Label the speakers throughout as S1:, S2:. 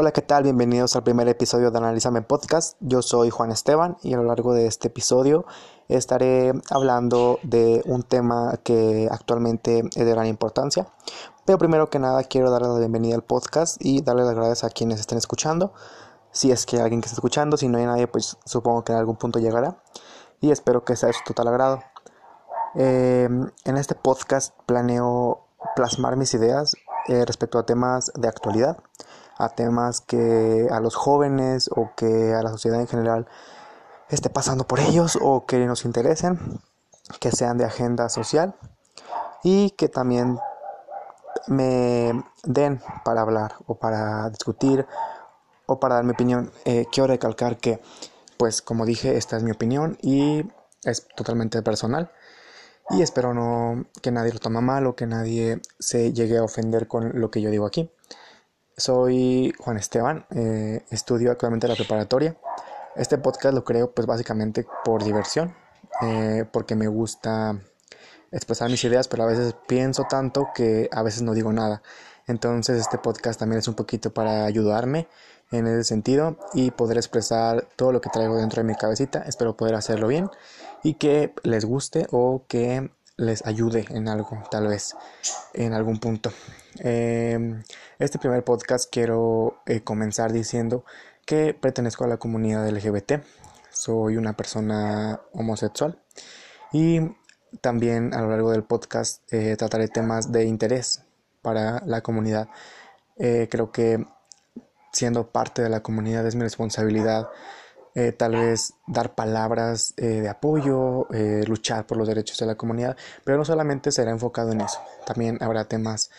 S1: Hola, ¿qué tal? Bienvenidos al primer episodio de Analízame Podcast. Yo soy Juan Esteban y a lo largo de este episodio estaré hablando de un tema que actualmente es de gran importancia. Pero primero que nada quiero darle la bienvenida al podcast y darle las gracias a quienes estén escuchando. Si es que hay alguien que está escuchando, si no hay nadie, pues supongo que en algún punto llegará. Y espero que sea de su total agrado. Eh, en este podcast planeo plasmar mis ideas eh, respecto a temas de actualidad a temas que a los jóvenes o que a la sociedad en general esté pasando por ellos o que nos interesen, que sean de agenda social y que también me den para hablar o para discutir o para dar mi opinión. Eh, quiero recalcar que, pues como dije, esta es mi opinión y es totalmente personal y espero no que nadie lo tome mal o que nadie se llegue a ofender con lo que yo digo aquí. Soy Juan Esteban, eh, estudio actualmente la preparatoria. Este podcast lo creo pues básicamente por diversión, eh, porque me gusta expresar mis ideas, pero a veces pienso tanto que a veces no digo nada. Entonces este podcast también es un poquito para ayudarme en ese sentido y poder expresar todo lo que traigo dentro de mi cabecita. Espero poder hacerlo bien y que les guste o que les ayude en algo, tal vez, en algún punto. Em, este primer podcast quiero eh, comenzar diciendo que pertenezco a la comunidad LGBT. Soy una persona homosexual y también a lo largo del podcast eh, trataré temas de interés para la comunidad. Eh, creo que siendo parte de la comunidad es mi responsabilidad eh, tal vez dar palabras eh, de apoyo, eh, luchar por los derechos de la comunidad, pero no solamente será enfocado en eso, también habrá temas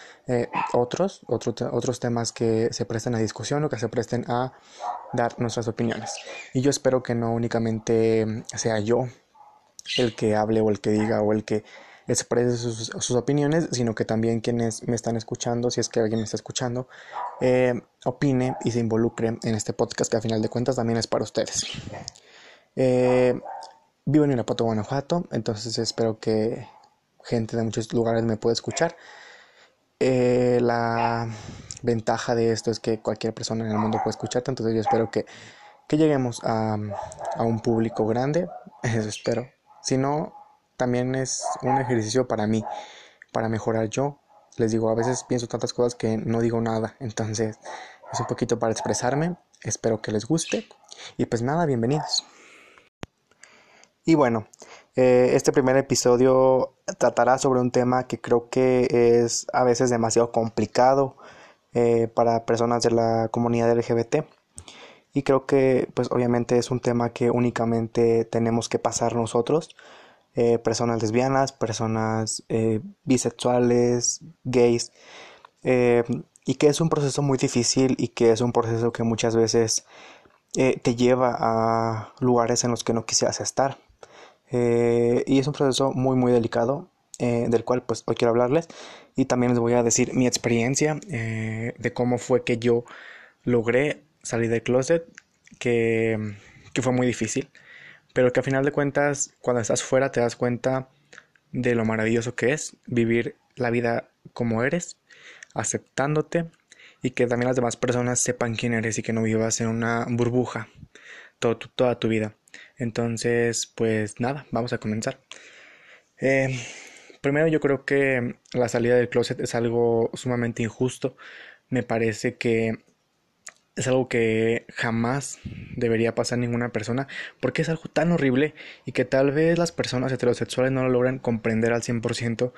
S1: otros, otros temas que se presten a discusión o que se presten a dar nuestras opiniones. Y yo espero que no únicamente sea yo el que hable o el que diga o el que exprese sus, sus, opiniones, sino que también quienes me están escuchando, si es que alguien me está escuchando, eh, opine y se involucre en este podcast que a final de cuentas también es para ustedes. Eh, vivo en Irapuato, Guanajuato, entonces espero que gente de muchos lugares me pueda escuchar. Eh, la ventaja de esto es que cualquier persona en el mundo puede escucharte, entonces yo espero que, que lleguemos a, a un público grande, eso espero. Si no, también es un ejercicio para mí, para mejorar yo. Les digo, a veces pienso tantas cosas que no digo nada, entonces es un poquito para expresarme. Espero que les guste. Y pues nada, bienvenidos. Y bueno, eh, este primer episodio tratará sobre un tema que creo que es a veces demasiado complicado eh, para personas de la comunidad LGBT. Y creo que pues obviamente es un tema que únicamente tenemos que pasar nosotros eh, personas lesbianas, personas eh, bisexuales, gays, eh, y que es un proceso muy difícil y que es un proceso que muchas veces te lleva a lugares en los que no quisieras estar. y es un proceso muy muy delicado del cual pues hoy quiero hablarles y también les voy a decir mi experiencia de cómo fue que yo logré salir del closet que, que fue muy difícil pero que a final de cuentas cuando estás fuera te das cuenta de lo maravilloso que es vivir la vida como eres, aceptándote y que también las demás personas sepan quién eres y que no vivas en una burbuja toda tu vida. Entonces, pues nada, vamos a comenzar. Eh, primero yo creo que la salida del closet es algo sumamente injusto. Me parece que es algo que jamás debería pasar ninguna persona porque es algo tan horrible y que tal vez las personas heterosexuales no lo logran comprender al 100%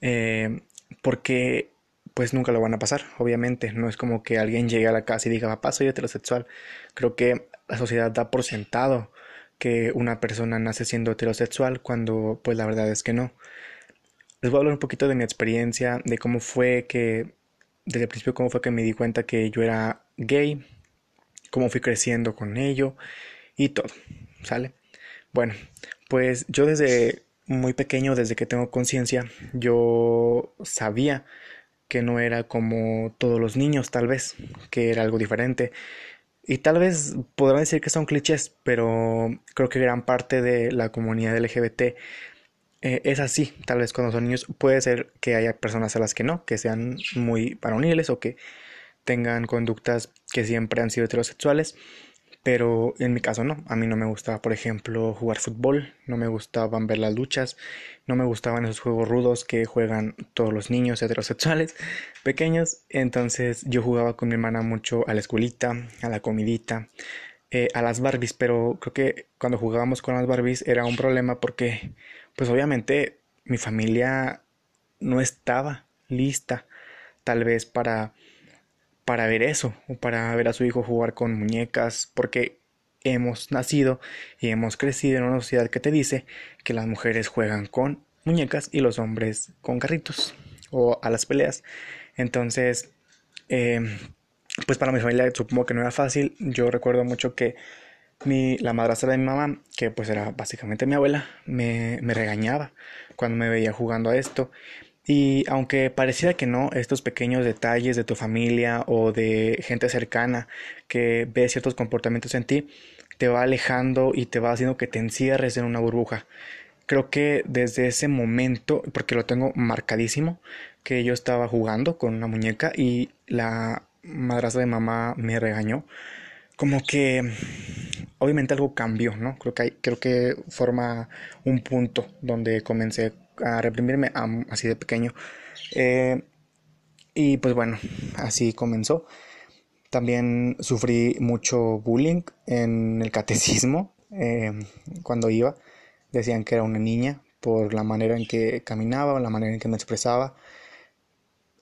S1: eh, porque pues nunca lo van a pasar, obviamente. No es como que alguien llegue a la casa y diga, papá, soy heterosexual. Creo que la sociedad da por sentado que una persona nace siendo heterosexual cuando pues la verdad es que no. Les voy a hablar un poquito de mi experiencia, de cómo fue que desde el principio cómo fue que me di cuenta que yo era gay, cómo fui creciendo con ello y todo, ¿sale? Bueno, pues yo desde muy pequeño, desde que tengo conciencia, yo sabía que no era como todos los niños, tal vez, que era algo diferente. Y tal vez podrán decir que son clichés, pero creo que gran parte de la comunidad LGBT eh, es así, tal vez cuando son niños puede ser que haya personas a las que no, que sean muy varoniles o que tengan conductas que siempre han sido heterosexuales, pero en mi caso no. A mí no me gustaba, por ejemplo, jugar fútbol, no me gustaban ver las luchas, no me gustaban esos juegos rudos que juegan todos los niños heterosexuales pequeños. Entonces yo jugaba con mi hermana mucho a la escuelita, a la comidita, eh, a las Barbies, pero creo que cuando jugábamos con las Barbies era un problema porque, pues obviamente, mi familia no estaba lista tal vez para para ver eso o para ver a su hijo jugar con muñecas porque hemos nacido y hemos crecido en una sociedad que te dice que las mujeres juegan con muñecas y los hombres con carritos o a las peleas. Entonces eh, pues para mi familia supongo que no era fácil. Yo recuerdo mucho que mi, la madrastra de mi mamá, que pues era básicamente mi abuela, me, me regañaba cuando me veía jugando a esto y aunque pareciera que no, estos pequeños detalles de tu familia o de gente cercana que ve ciertos comportamientos en ti, te va alejando y te va haciendo que te encierres en una burbuja. Creo que desde ese momento, porque lo tengo marcadísimo, que yo estaba jugando con una muñeca y la madrastra de mamá me regañó, como que obviamente algo cambió, ¿no? Creo que, creo que forma un punto donde comencé a reprimirme así de pequeño. Eh, y pues bueno, así comenzó. También sufrí mucho bullying en el catecismo eh, cuando iba. Decían que era una niña por la manera en que caminaba o la manera en que me expresaba.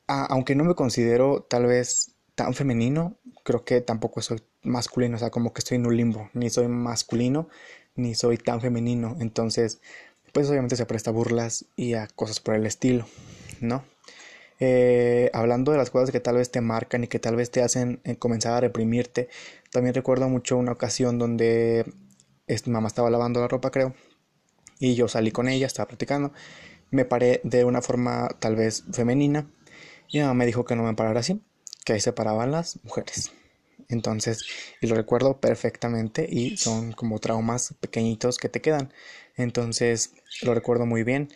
S1: aunque no me considero tal vez tan femenino, creo que tampoco soy masculino, o sea, como que estoy en un limbo, ni soy masculino, ni soy tan femenino, entonces pues obviamente se presta a burlas y a cosas por el estilo, ¿no? Eh, hablando de las cosas que tal vez te marcan y que tal vez te hacen eh, comenzar a reprimirte, también recuerdo mucho una ocasión donde mi mamá estaba lavando la ropa, creo, y yo salí con ella, estaba platicando, me paré de una forma tal vez femenina y mamá me dijo que no me parara así, que ahí se paraban las mujeres. Entonces, y lo recuerdo perfectamente y son como traumas pequeñitos que te quedan. Entonces, lo recuerdo muy bien.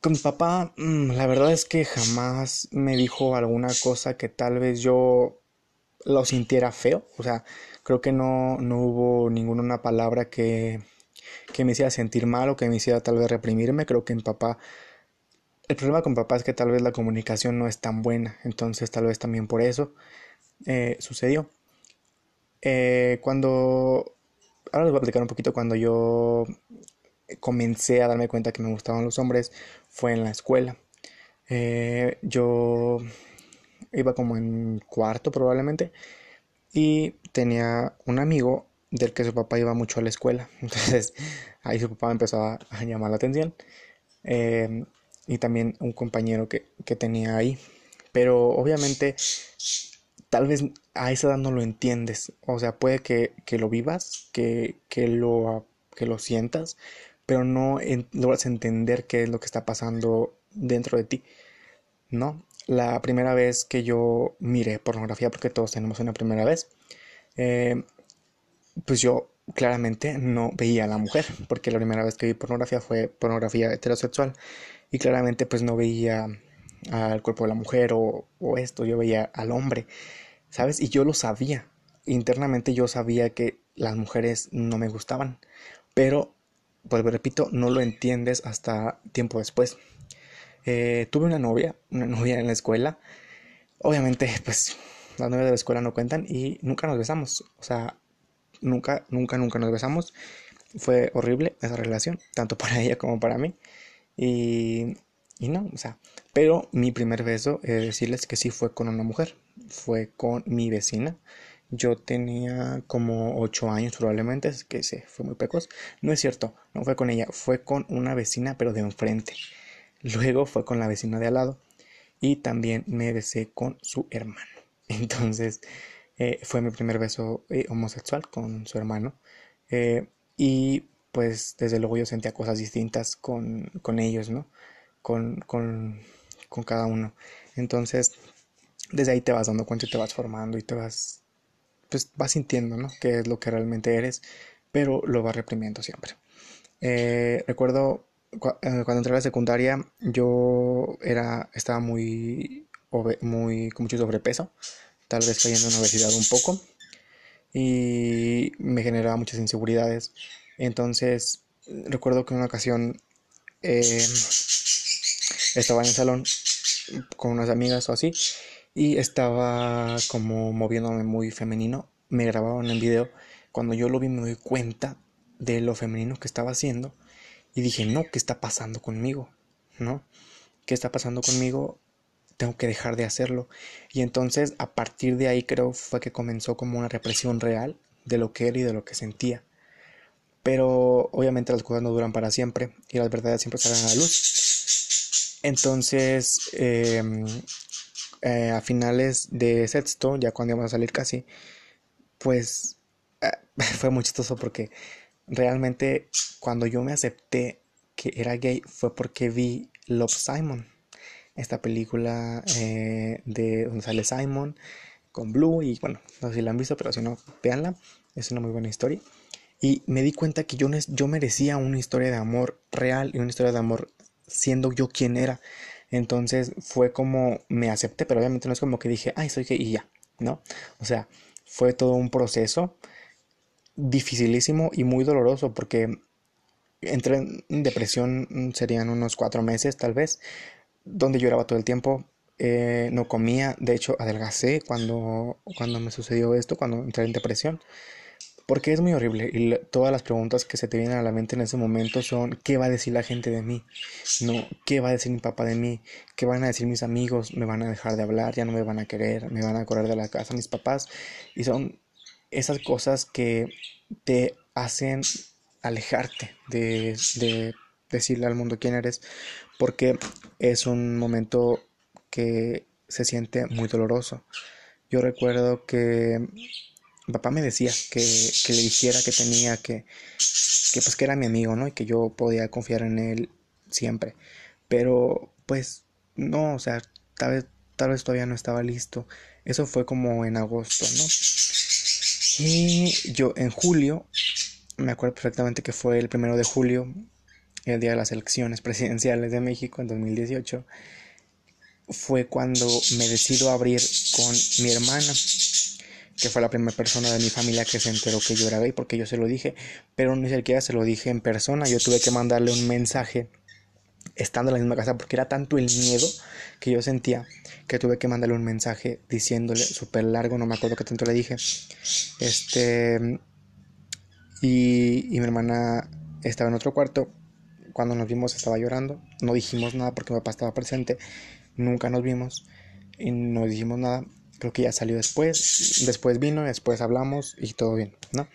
S1: Con mi papá, mm, la verdad es que jamás me dijo alguna cosa que tal vez yo lo sintiera feo. O sea, creo que no, no hubo ninguna palabra que, que me hiciera sentir mal o que me hiciera tal vez reprimirme. Creo que mi papá el problema con papá es que tal vez la comunicación no es tan buena, entonces tal vez también por eso eh, sucedió. Eh, cuando... Ahora les voy a platicar un poquito cuando yo comencé a darme cuenta que me gustaban los hombres fue en la escuela. Eh, yo iba como en cuarto probablemente y tenía un amigo del que su papá iba mucho a la escuela. Entonces ahí su papá empezó a, llamar la atención. Eh, y también un compañero que, que tenía ahí. Pero obviamente tal vez a esa edad no lo entiendes. O sea, puede que, lo vivas, que, lo, que lo sientas, pero no logras entender qué es lo que está pasando dentro de ti. ¿No? La primera vez que yo miré pornografía, porque todos tenemos una primera vez, eh, pues yo claramente no veía a la mujer, porque la primera vez que vi pornografía fue pornografía heterosexual y claramente pues no veía al cuerpo de la mujer o, o esto, yo veía al hombre ¿sabes? Y yo lo sabía. Internamente yo sabía que las mujeres no me gustaban. Pero, pues repito, no lo entiendes hasta tiempo después. Eh, tuve una novia, una novia en la escuela. Obviamente, pues las novias de la escuela no cuentan y nunca nos besamos. O sea, nunca, nunca, nunca nos besamos. Fue horrible esa relación, tanto para ella como para mí. Y, y no, o sea, pero mi primer beso, de decirles que sí fue con una mujer fue con mi vecina. Yo tenía como 8 años probablemente, es que se fue muy precoz. No es cierto, no fue con ella, fue con una vecina pero de enfrente. Luego fue con la vecina de al lado y también me besé con su hermano. Entonces eh, fue mi primer beso eh, homosexual con su hermano. Eh, y pues desde luego yo sentía cosas distintas con, con ellos, ¿no? Con, con, con cada uno. Entonces desde ahí te vas dando cuenta y te vas formando y te vas, pues vas sintiendo, ¿no? Qué es lo que realmente eres, pero lo vas reprimiendo siempre. Eh, recuerdo eh, cuando entré a la secundaria, yo era, estaba muy, muy, con mucho sobrepeso. tal vez cayendo en universidad un poco y me generaba muchas inseguridades. Entonces, recuerdo que en una ocasión eh, estaba en el salón con unas amigas o así y estaba como moviéndome muy femenino. Me grababan en video. Cuando yo lo vi me doy cuenta de lo femenino que estaba haciendo y dije, no, ¿qué está pasando conmigo? ¿No? ¿Qué está pasando conmigo? Tengo que dejar de hacerlo. Y entonces a partir de ahí creo fue que comenzó como una represión real de lo que era y de lo que sentía. Pero obviamente las cosas no duran para siempre y las verdades siempre salen a la luz. Entonces, em, eh, a finales de sexto, ya cuando íbamos a salir casi, pues eh, fue muy chistoso porque realmente cuando yo me acepté que era gay fue porque vi Love Simon, esta película eh, de donde sale Simon con Blue y bueno, no sé si la han visto, pero si no, véanla, es una muy buena historia. Y me di cuenta que yo, yo merecía una historia de amor real y una historia de amor siendo yo quien era. Entonces fue como me acepté, pero obviamente no es como que dije, ay, soy gay y ya, ¿no? O sea, fue todo un proceso dificilísimo y muy doloroso porque entré en depresión, mm, serían unos cuatro meses tal vez, donde lloraba todo el tiempo, eh, no comía, de hecho adelgacé cuando, cuando me sucedió esto, cuando entré en depresión. Porque es muy horrible y todas las preguntas que se te vienen a la mente en ese momento son ¿qué va a decir la gente de mí? No, ¿qué va a decir mi papá de mí? ¿Qué van a decir mis amigos? ¿Me van a dejar de hablar? ¿Ya no me van a querer? ¿Me van a correr de la casa mis papás? Y son esas cosas que te hacen alejarte de, de decirle al mundo quién eres porque es un momento que se siente muy doloroso. Yo recuerdo que papá me decía que, que, le dijera que tenía que, que pues que era mi amigo, ¿no? Y que yo podía confiar en él siempre. Pero pues no, o sea, tal vez, tal vez todavía no estaba listo. Eso fue como en agosto, ¿no? Y yo en julio, me acuerdo perfectamente que fue el primero de julio, el día de las elecciones presidenciales de México en 2018, fue cuando me decido abrir con mi hermana, que fue la primera persona de mi familia que se enteró que yo era gay, porque yo se lo dije, pero ni siquiera se lo dije en persona, yo tuve que mandarle un mensaje estando en la misma casa, porque era tanto el miedo que yo sentía que tuve que mandarle un mensaje diciéndole súper largo, no me acuerdo qué tanto le dije. Este. Y, y mi hermana estaba en otro cuarto. Cuando nos vimos estaba llorando. No dijimos nada porque mi papá estaba presente. Nunca nos vimos y no dijimos nada. Creo que ya salió después. Después vino, después hablamos y todo bien, ¿no?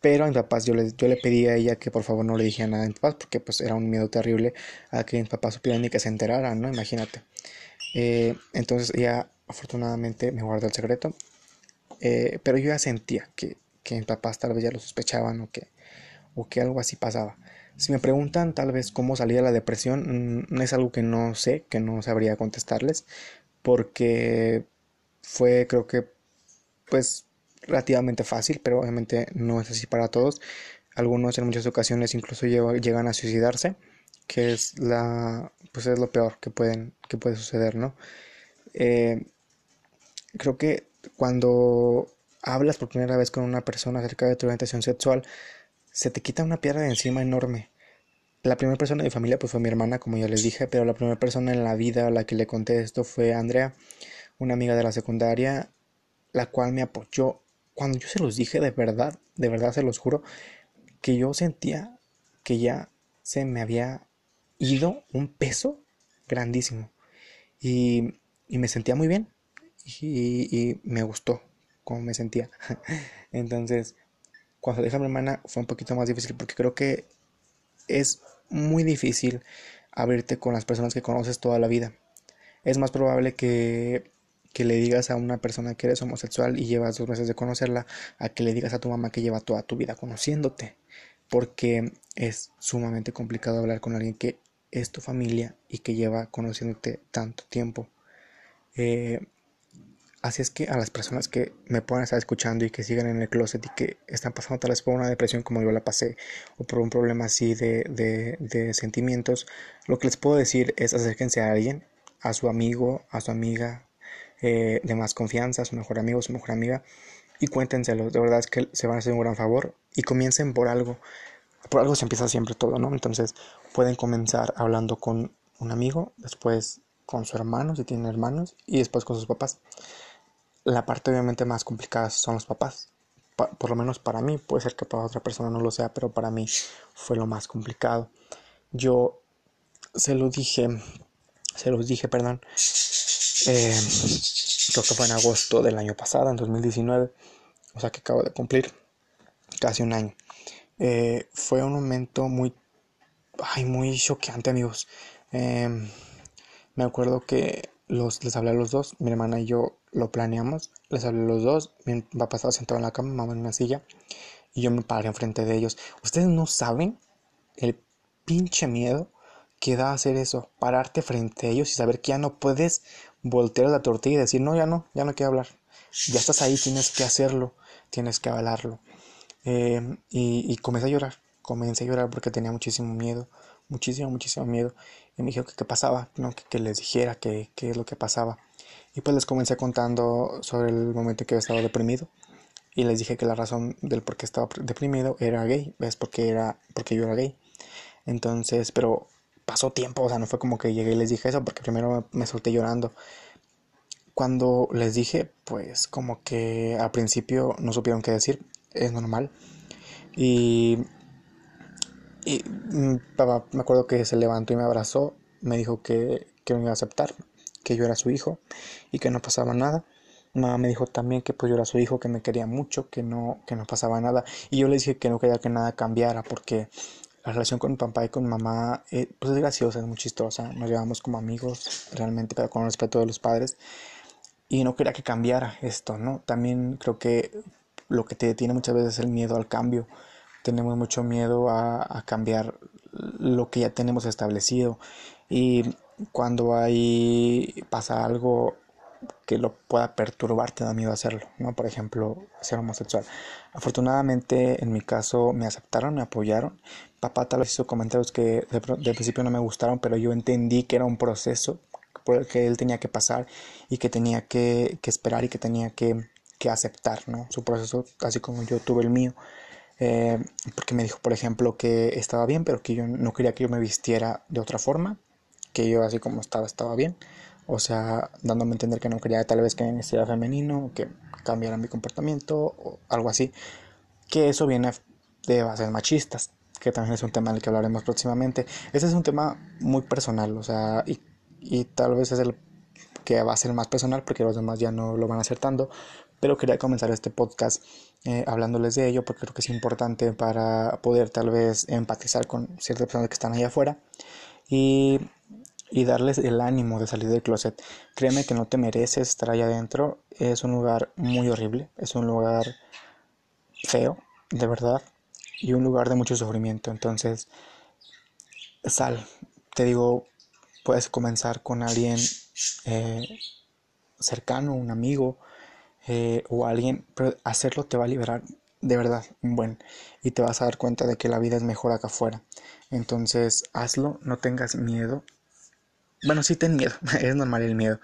S1: Pero a mis papás yo le, yo le pedí a ella que por favor no le dijera nada a mis papás porque pues era un miedo terrible a que mis papás supieran ni que se enteraran, ¿no? Imagínate. Eh, entonces ella afortunadamente me guardó el secreto. Eh, pero yo ya sentía que, que mis papás tal vez ya lo sospechaban o que, o que algo así pasaba. Si me preguntan tal vez cómo salí de la depresión, no mm, es algo que no sé, que no sabría contestarles, porque fue creo que pues relativamente fácil, pero obviamente no es así para todos. Algunos en muchas ocasiones incluso llegan a suicidarse, que es la pues es lo peor que pueden que puede suceder, ¿no? Eh, creo que cuando hablas por primera vez con una persona acerca de tu orientación sexual, se te quita una piedra de encima enorme. La primera persona de mi familia pues fue mi hermana, como ya les dije, pero la primera persona en la vida a la que le conté esto fue Andrea, una amiga de la secundaria, la cual me apoyó cuando yo se los dije de verdad, de verdad se los juro, que yo sentía que ya se me había ido un peso grandísimo. Y, me sentía muy bien. Y, me gustó como me sentía. Entonces, cuando dejé a mi hermana fue un poquito más difícil porque creo que es muy difícil abrirte con las personas que conoces toda la vida. Es más probable que que le digas a una persona que eres homosexual y llevas dos meses de conocerla, a que le digas a tu mamá que lleva toda tu vida conociéndote. Porque es sumamente complicado hablar con alguien que es tu familia y que lleva conociéndote tanto tiempo. Eh, así es que a las personas que me puedan estar escuchando y que sigan en el closet y que están pasando tal vez por una depresión como yo la pasé o por un problema así de, de, de sentimientos, lo que les puedo decir es acérquense a alguien, a su amigo, a su amiga, eh, de más confianza, su mejor amigo, su mejor amiga, y cuéntenselo. De verdad es que se van a hacer un gran favor y comiencen por algo. Por algo se empieza siempre todo, ¿no? Entonces pueden comenzar hablando con un amigo, después con su hermano, si tienen hermanos, y después con sus papás. La parte obviamente más complicada son los papás. por lo menos para mí, puede ser que para otra persona no lo sea, pero para mí fue lo más complicado. Yo se lo dije, se los dije, perdón, eh, creo que fue en agosto del año pasado, en 2019, o sea que acabo de cumplir casi un año. Eh, fue un momento muy, ay, muy choqueante, amigos. Em, me acuerdo que los, les hablé a los dos, mi hermana y yo lo planeamos, les hablé a los dos, mi papá estaba sentado en la cama, mamá en una silla, y yo me paré enfrente de ellos. Ustedes no saben el pinche miedo que da hacer eso, pararte frente a ellos y saber que ya no puedes voltear la tortilla y decir, no, ya no, ya no quiero hablar. Ya estás ahí, tienes que hacerlo, tienes que avalarlo. Eh, y, y comencé a llorar, comencé a llorar porque tenía muchísimo miedo, muchísimo, muchísimo miedo. Y me dijo que qué pasaba, ¿no? que, les dijera qué es lo que pasaba. Y pues les comencé contando sobre el momento en que yo estaba deprimido. Y les dije que la razón del por qué estaba deprimido era gay, es porque, era, porque yo era gay. Entonces, pero pasó tiempo, o sea, no fue como que llegué y les dije eso, porque primero me, solté llorando. Cuando les dije, pues como que al principio no supieron qué decir, es normal. Y, y mm, papá me acuerdo que se levantó y me abrazó, me dijo que, que me iba a aceptar, que yo era su hijo y que no pasaba nada. Mamá me dijo también que pues yo era su hijo, que me quería mucho, que no, que no pasaba nada. Y yo le dije que no quería que nada cambiara porque la relación con mi papá y con mamá eh, pues es graciosa, es muy chistosa. Nos llevamos como amigos realmente, pero con respeto de los padres. Y no quería que cambiara esto, ¿no? También creo que lo que te detiene muchas veces es el miedo al cambio. Tenemos mucho miedo a, a cambiar lo que ya tenemos establecido. Y cuando hay pasa algo que lo pueda perturbar te da miedo hacerlo, ¿no? Por ejemplo, ser homosexual. Afortunadamente, en mi caso, me aceptaron, me apoyaron. Papá tal vez hizo comentarios que de, principio no me gustaron, pero yo entendí que era un proceso por el que él tenía que pasar y que tenía que, esperar y que tenía que, aceptar, ¿no? Su proceso, así como yo tuve el mío. Eh, porque me dijo, por ejemplo, que estaba bien, pero que yo no quería que yo me vistiera de otra forma, que yo así como estaba, estaba bien o sea, dándome a entender que no quería tal vez que me vistiera femenino, que cambiara mi comportamiento o algo así, que eso viene de bases machistas, que también es un tema del que hablaremos próximamente. Ese es un tema muy personal, o sea, y, y tal vez es el que va a ser más personal porque los demás ya no lo van acertando, pero quería comenzar este podcast eh, hablándoles de ello porque creo que es importante para poder tal vez empatizar con ciertas personas que están allá afuera y y darles el ánimo de salir del closet. Créeme que no te mereces estar allá adentro. Es un lugar muy horrible, es un lugar feo, de verdad, y un lugar de mucho sufrimiento. Entonces, sal. Te digo, puedes comenzar con alguien eh, cercano, un amigo eh, o alguien, pero hacerlo te va a liberar de verdad buen y te vas a dar cuenta de que la vida es mejor acá afuera. Entonces, hazlo, no tengas miedo, bueno, sí ten miedo, es normal el miedo,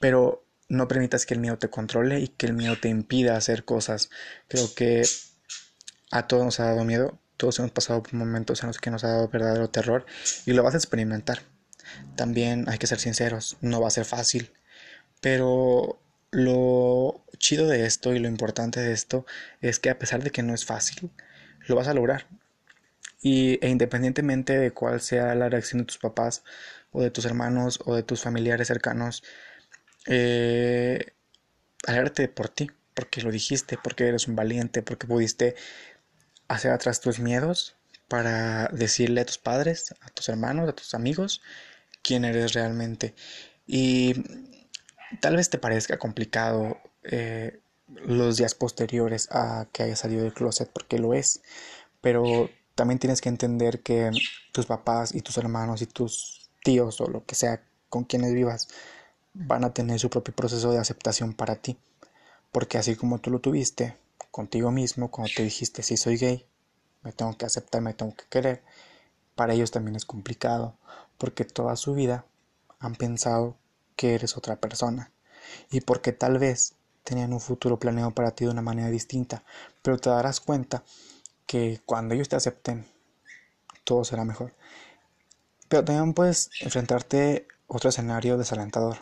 S1: pero no permitas que el miedo te controle y que el miedo te impida hacer cosas. Creo que a todos nos ha dado miedo, todos hemos pasado por momentos en los que nos ha dado verdadero terror y lo vas a experimentar. También hay que ser sinceros, no va a ser fácil, pero lo chido de esto y lo importante de esto es que a pesar de que no es fácil, lo vas a lograr. Y, e independientemente de cuál sea la reacción de tus papás, o de tus hermanos o de tus familiares cercanos, eh, por ti, porque lo dijiste, porque eres un valiente, porque pudiste hacer atrás tus miedos para decirle a tus padres, a tus hermanos, a tus amigos, quién eres realmente. Y tal vez te parezca complicado eh, los días posteriores a que hayas salido del closet, porque lo es, pero también tienes que entender que tus papás y tus hermanos y tus tíos o lo que sea con quienes vivas van a tener su propio proceso de aceptación para ti. Porque así como tú lo tuviste contigo mismo, cuando te dijiste si soy gay, me tengo que aceptar, me tengo que querer, para ellos también es complicado, porque toda su vida han pensado que eres otra persona. y porque tal vez tenían un futuro planeado para ti de una manera distinta, pero te darás cuenta que cuando ellos te acepten, todo será mejor. Pero también puedes enfrentarte a otro escenario desalentador,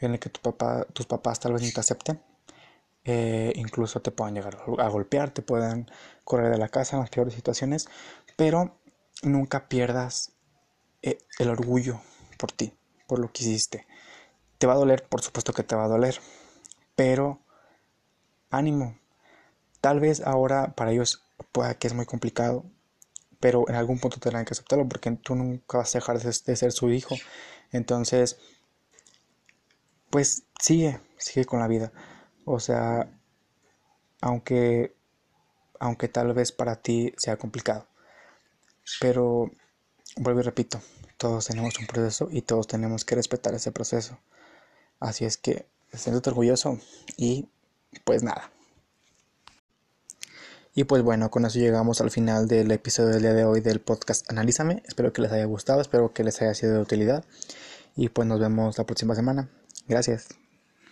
S1: en el que tu papá, tus papás tal vez no te acepten, eh, incluso te puedan llegar a golpear, te puedan correr de la casa en las peores situaciones, pero nunca pierdas eh, el orgullo por ti, por lo que hiciste. Te va a doler, por supuesto que te va a doler, pero ánimo. Tal vez ahora para ellos pueda que es muy complicado, pero en algún punto tendrán que aceptarlo porque tú nunca vas a dejar de ser su hijo. Entonces, pues sigue, sigue con la vida. O sea, aunque, aunque tal vez para ti sea complicado. Pero, vuelvo y repito, todos tenemos un proceso y todos tenemos que respetar ese proceso. Así es que, siéntate orgulloso y pues nada. Y pues bueno, con eso llegamos al final del episodio del día de hoy del podcast Analízame. Espero que les haya gustado, espero que les haya sido de utilidad. Y pues nos vemos la próxima semana. Gracias.